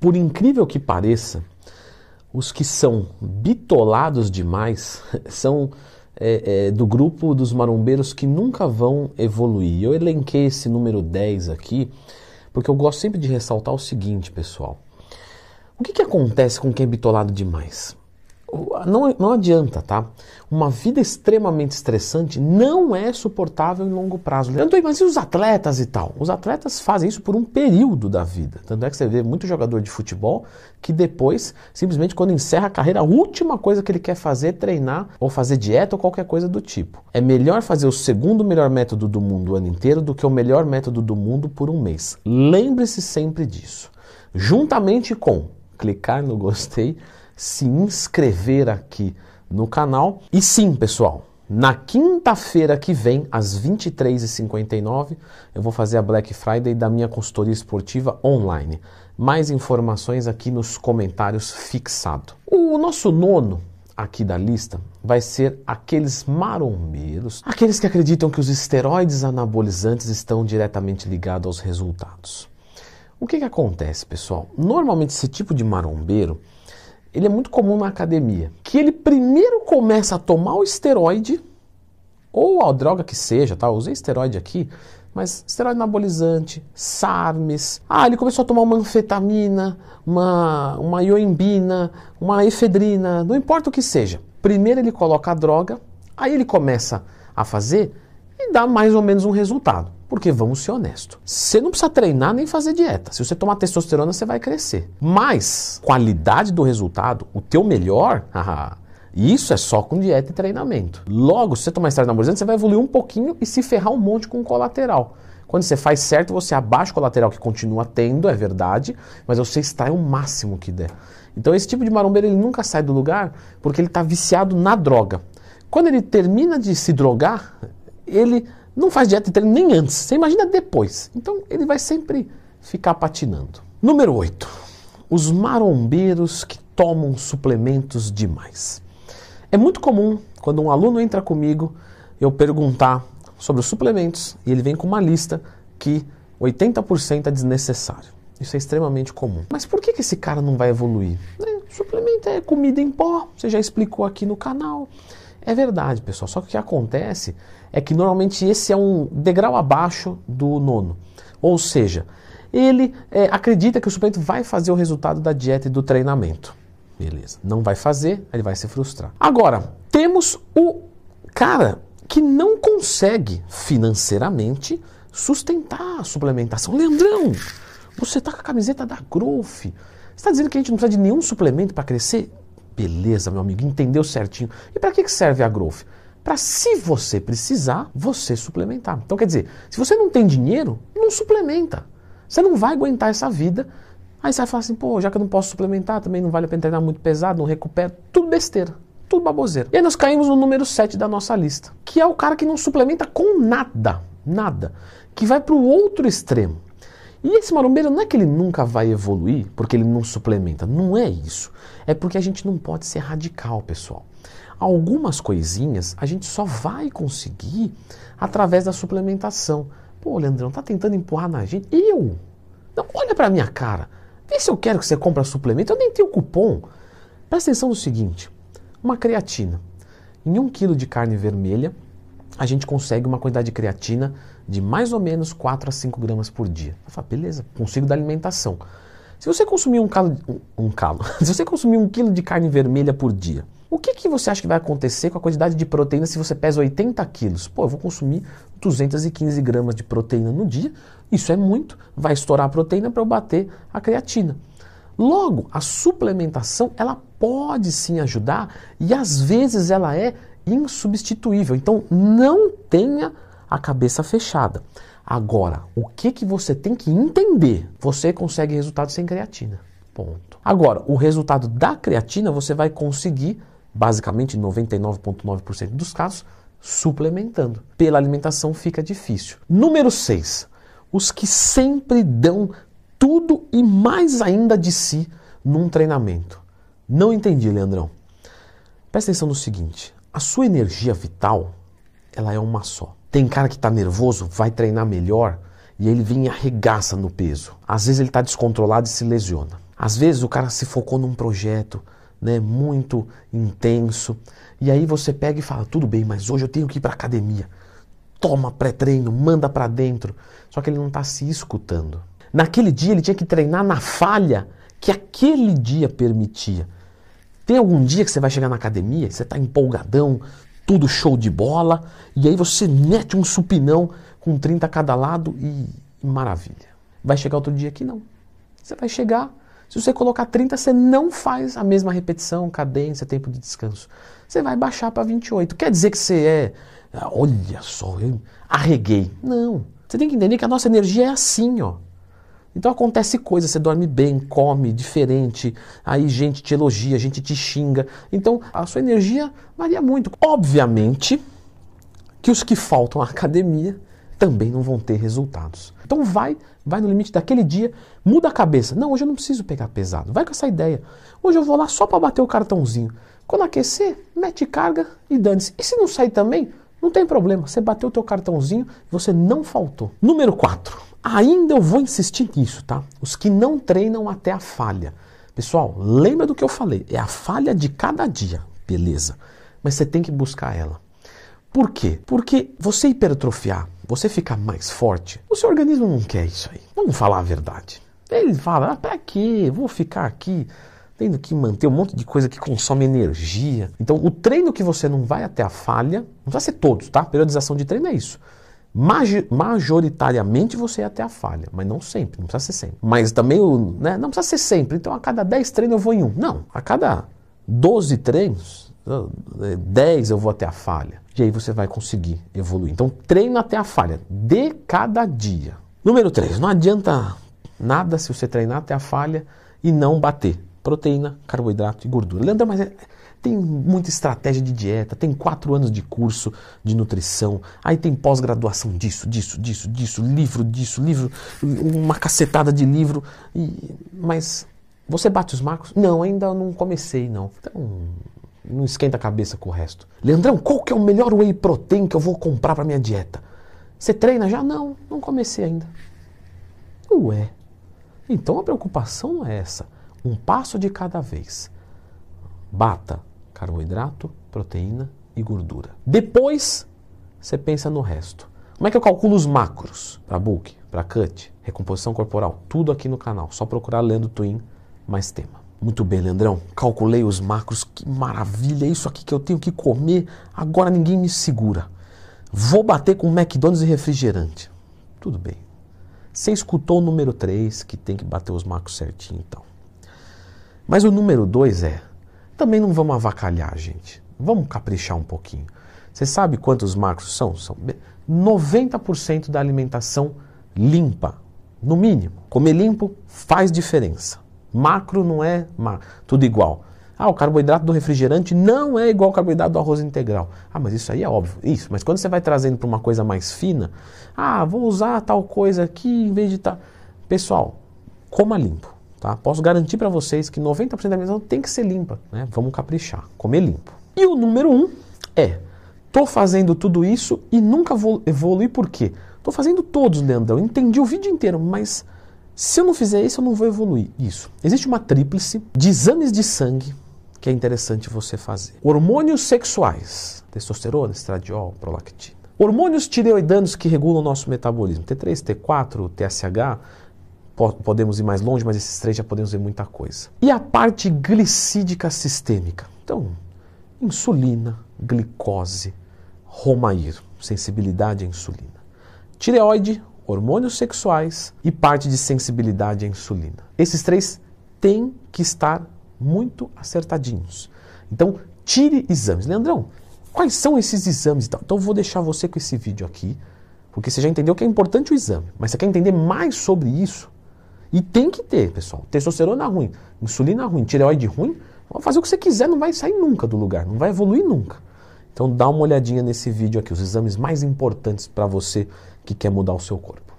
Por incrível que pareça, os que são bitolados demais são é, é, do grupo dos marombeiros que nunca vão evoluir. Eu elenquei esse número 10 aqui porque eu gosto sempre de ressaltar o seguinte, pessoal. O que, que acontece com quem é bitolado demais? Não, não adianta, tá? Uma vida extremamente estressante não é suportável em longo prazo. Leandro, mas e os atletas e tal? Os atletas fazem isso por um período da vida. Tanto é que você vê muito jogador de futebol que depois, simplesmente quando encerra a carreira, a última coisa que ele quer fazer é treinar ou fazer dieta ou qualquer coisa do tipo. É melhor fazer o segundo melhor método do mundo o ano inteiro do que o melhor método do mundo por um mês. Lembre-se sempre disso. Juntamente com clicar no gostei se inscrever aqui no canal. E sim, pessoal, na quinta-feira que vem, às 23h59, eu vou fazer a Black Friday da minha consultoria esportiva online. Mais informações aqui nos comentários fixado. O nosso nono aqui da lista vai ser aqueles marombeiros, aqueles que acreditam que os esteroides anabolizantes estão diretamente ligados aos resultados. O que, que acontece, pessoal? Normalmente esse tipo de marombeiro ele é muito comum na academia, que ele primeiro começa a tomar o esteroide, ou a droga que seja, tá? Eu usei esteroide aqui, mas esteroide anabolizante, SARMs. Ah, ele começou a tomar uma anfetamina, uma, uma ioimbina, uma efedrina, não importa o que seja. Primeiro ele coloca a droga, aí ele começa a fazer e dá mais ou menos um resultado. Porque vamos ser honestos. Você não precisa treinar nem fazer dieta. Se você tomar testosterona, você vai crescer. Mas qualidade do resultado, o teu melhor, isso é só com dieta e treinamento. Logo, se você tomar esteroide anabolizante, você vai evoluir um pouquinho e se ferrar um monte com colateral. Quando você faz certo, você abaixa o colateral que continua tendo, é verdade, mas você extrai o máximo que der. Então esse tipo de marombeiro ele nunca sai do lugar porque ele está viciado na droga. Quando ele termina de se drogar, ele não faz dieta e treino nem antes. Você imagina depois. Então ele vai sempre ficar patinando. Número 8. Os marombeiros que tomam suplementos demais. É muito comum quando um aluno entra comigo eu perguntar sobre os suplementos e ele vem com uma lista que 80% é desnecessário. Isso é extremamente comum. Mas por que, esse cara não vai evoluir? É, suplemento é comida em pó, você já explicou aqui no canal. É verdade, pessoal. Só que o que acontece é que normalmente esse é um degrau abaixo do nono. Ou seja, ele é, acredita que o suplemento vai fazer o resultado da dieta e do treinamento. Beleza. Não vai fazer, ele vai se frustrar. Agora, temos o cara que não consegue financeiramente sustentar a suplementação. Leandrão, você está com a camiseta da Growth. Você está dizendo que a gente não precisa de nenhum suplemento para crescer? Beleza, meu amigo, entendeu certinho. E para que serve a Growth? para se você precisar, você suplementar. Então quer dizer, se você não tem dinheiro, não suplementa. Você não vai aguentar essa vida. Aí você vai falar assim, pô, já que eu não posso suplementar, também não vale a pena treinar muito pesado, não recupero. Tudo besteira, tudo baboseira. E aí nós caímos no número 7 da nossa lista, que é o cara que não suplementa com nada, nada, que vai para o outro extremo. E esse marombeiro não é que ele nunca vai evoluir porque ele não suplementa, não é isso. É porque a gente não pode ser radical, pessoal algumas coisinhas a gente só vai conseguir através da suplementação. Pô, Leandrão, tá tentando empurrar na gente? Eu? Não, olha pra minha cara. Vê se eu quero que você compre suplemento. Eu nem tenho cupom. Presta atenção no seguinte: uma creatina. Em um quilo de carne vermelha, a gente consegue uma quantidade de creatina de mais ou menos 4 a 5 gramas por dia. Eu falo, beleza, consigo da alimentação. Se você consumir um calo, um, um calo, se você consumir um quilo de carne vermelha por dia, o que, que você acha que vai acontecer com a quantidade de proteína se você pesa 80 quilos? Pô, eu vou consumir 215 gramas de proteína no dia, isso é muito, vai estourar a proteína para eu bater a creatina. Logo, a suplementação ela pode sim ajudar e às vezes ela é insubstituível. Então não tenha a cabeça fechada. Agora, o que, que você tem que entender? Você consegue resultado sem creatina. Ponto. Agora, o resultado da creatina você vai conseguir basicamente 99,9% dos casos, suplementando. Pela alimentação fica difícil. Número 6. Os que sempre dão tudo e mais ainda de si num treinamento. Não entendi, Leandrão. Presta atenção no seguinte: a sua energia vital, ela é uma só. Tem cara que está nervoso, vai treinar melhor e ele vem e arregaça no peso. Às vezes ele está descontrolado e se lesiona. Às vezes o cara se focou num projeto né, muito intenso, e aí você pega e fala: tudo bem, mas hoje eu tenho que ir para academia. Toma pré-treino, manda para dentro. Só que ele não está se escutando. Naquele dia ele tinha que treinar na falha que aquele dia permitia. Tem algum dia que você vai chegar na academia, você está empolgadão, tudo show de bola, e aí você mete um supinão com 30 a cada lado e, maravilha. Vai chegar outro dia que não. Você vai chegar se você colocar 30, você não faz a mesma repetição, cadência, tempo de descanso. Você vai baixar para 28. Quer dizer que você é, olha só, eu arreguei. Não. Você tem que entender que a nossa energia é assim, ó. Então acontece coisa, você dorme bem, come diferente, aí gente te elogia, gente te xinga. Então a sua energia varia muito. Obviamente que os que faltam à academia também não vão ter resultados. Então vai, vai no limite daquele dia, muda a cabeça. Não, hoje eu não preciso pegar pesado. Vai com essa ideia. Hoje eu vou lá só para bater o cartãozinho. Quando aquecer, mete carga e dane-se. E se não sair também, não tem problema. Você bateu o teu cartãozinho, você não faltou. Número 4. Ainda eu vou insistir nisso, tá? Os que não treinam até a falha. Pessoal, lembra do que eu falei? É a falha de cada dia, beleza? Mas você tem que buscar ela. Por quê? Porque você hipertrofiar, você ficar mais forte, o seu organismo não quer isso aí. Vamos falar a verdade. Ele fala, ah, pra quê? Vou ficar aqui tendo que manter um monte de coisa que consome energia. Então, o treino que você não vai até a falha, não precisa ser todos, tá? Periodização de treino é isso. Majoritariamente você é até a falha, mas não sempre, não precisa ser sempre. Mas também né, não precisa ser sempre. Então, a cada 10 treinos eu vou em um. Não, a cada 12 treinos 10 eu vou até a falha. E aí você vai conseguir evoluir. Então treina até a falha, de cada dia. Número 3, não adianta nada se você treinar até a falha e não bater. Proteína, carboidrato e gordura. Leandro, mas é, tem muita estratégia de dieta, tem quatro anos de curso de nutrição, aí tem pós-graduação disso, disso, disso, disso, livro disso, livro, uma cacetada de livro. E, mas você bate os marcos? Não, ainda não comecei, não. Então, não esquenta a cabeça com o resto. Leandrão, qual que é o melhor whey protein que eu vou comprar para minha dieta? Você treina já? Não, não comecei ainda. Ué. Então a preocupação não é essa. Um passo de cada vez. Bata carboidrato, proteína e gordura. Depois você pensa no resto. Como é que eu calculo os macros para bulk, para cut, recomposição corporal? Tudo aqui no canal. Só procurar Lendo Twin mais tema. Muito bem, Leandrão. Calculei os macros. Que maravilha! É isso aqui que eu tenho que comer. Agora ninguém me segura. Vou bater com McDonald's e refrigerante. Tudo bem. Você escutou o número 3, que tem que bater os macros certinho então. Mas o número 2 é. Também não vamos avacalhar, gente. Vamos caprichar um pouquinho. Você sabe quantos macros são? São 90% da alimentação limpa, no mínimo. Comer limpo faz diferença. Macro não é tudo igual. Ah, o carboidrato do refrigerante não é igual ao carboidrato do arroz integral. Ah, mas isso aí é óbvio. Isso, mas quando você vai trazendo para uma coisa mais fina, ah, vou usar tal coisa aqui em vez de tal. Pessoal, coma limpo. Tá? Posso garantir para vocês que 90% da alimentação tem que ser limpa. Né? Vamos caprichar, comer limpo. E o número um é: tô fazendo tudo isso e nunca vou evoluir por quê? Tô fazendo todos, Leandrão. Entendi o vídeo inteiro, mas se eu não fizer isso, eu não vou evoluir. Isso. Existe uma tríplice de exames de sangue que é interessante você fazer. Hormônios sexuais, testosterona, estradiol, prolactina. Hormônios tireoidanos que regulam o nosso metabolismo, T3, T4, TSH, podemos ir mais longe, mas esses três já podemos ver muita coisa. E a parte glicídica sistêmica. Então, insulina, glicose, romair, sensibilidade à insulina. Tireoide, hormônios sexuais e parte de sensibilidade à insulina. Esses três têm que estar muito acertadinhos. Então, tire exames. Leandrão, quais são esses exames? Então, vou deixar você com esse vídeo aqui, porque você já entendeu que é importante o exame, mas você quer entender mais sobre isso? E tem que ter, pessoal. Testosterona ruim, insulina ruim, tireoide ruim, Pode fazer o que você quiser, não vai sair nunca do lugar, não vai evoluir nunca. Então dá uma olhadinha nesse vídeo aqui, os exames mais importantes para você que quer mudar o seu corpo.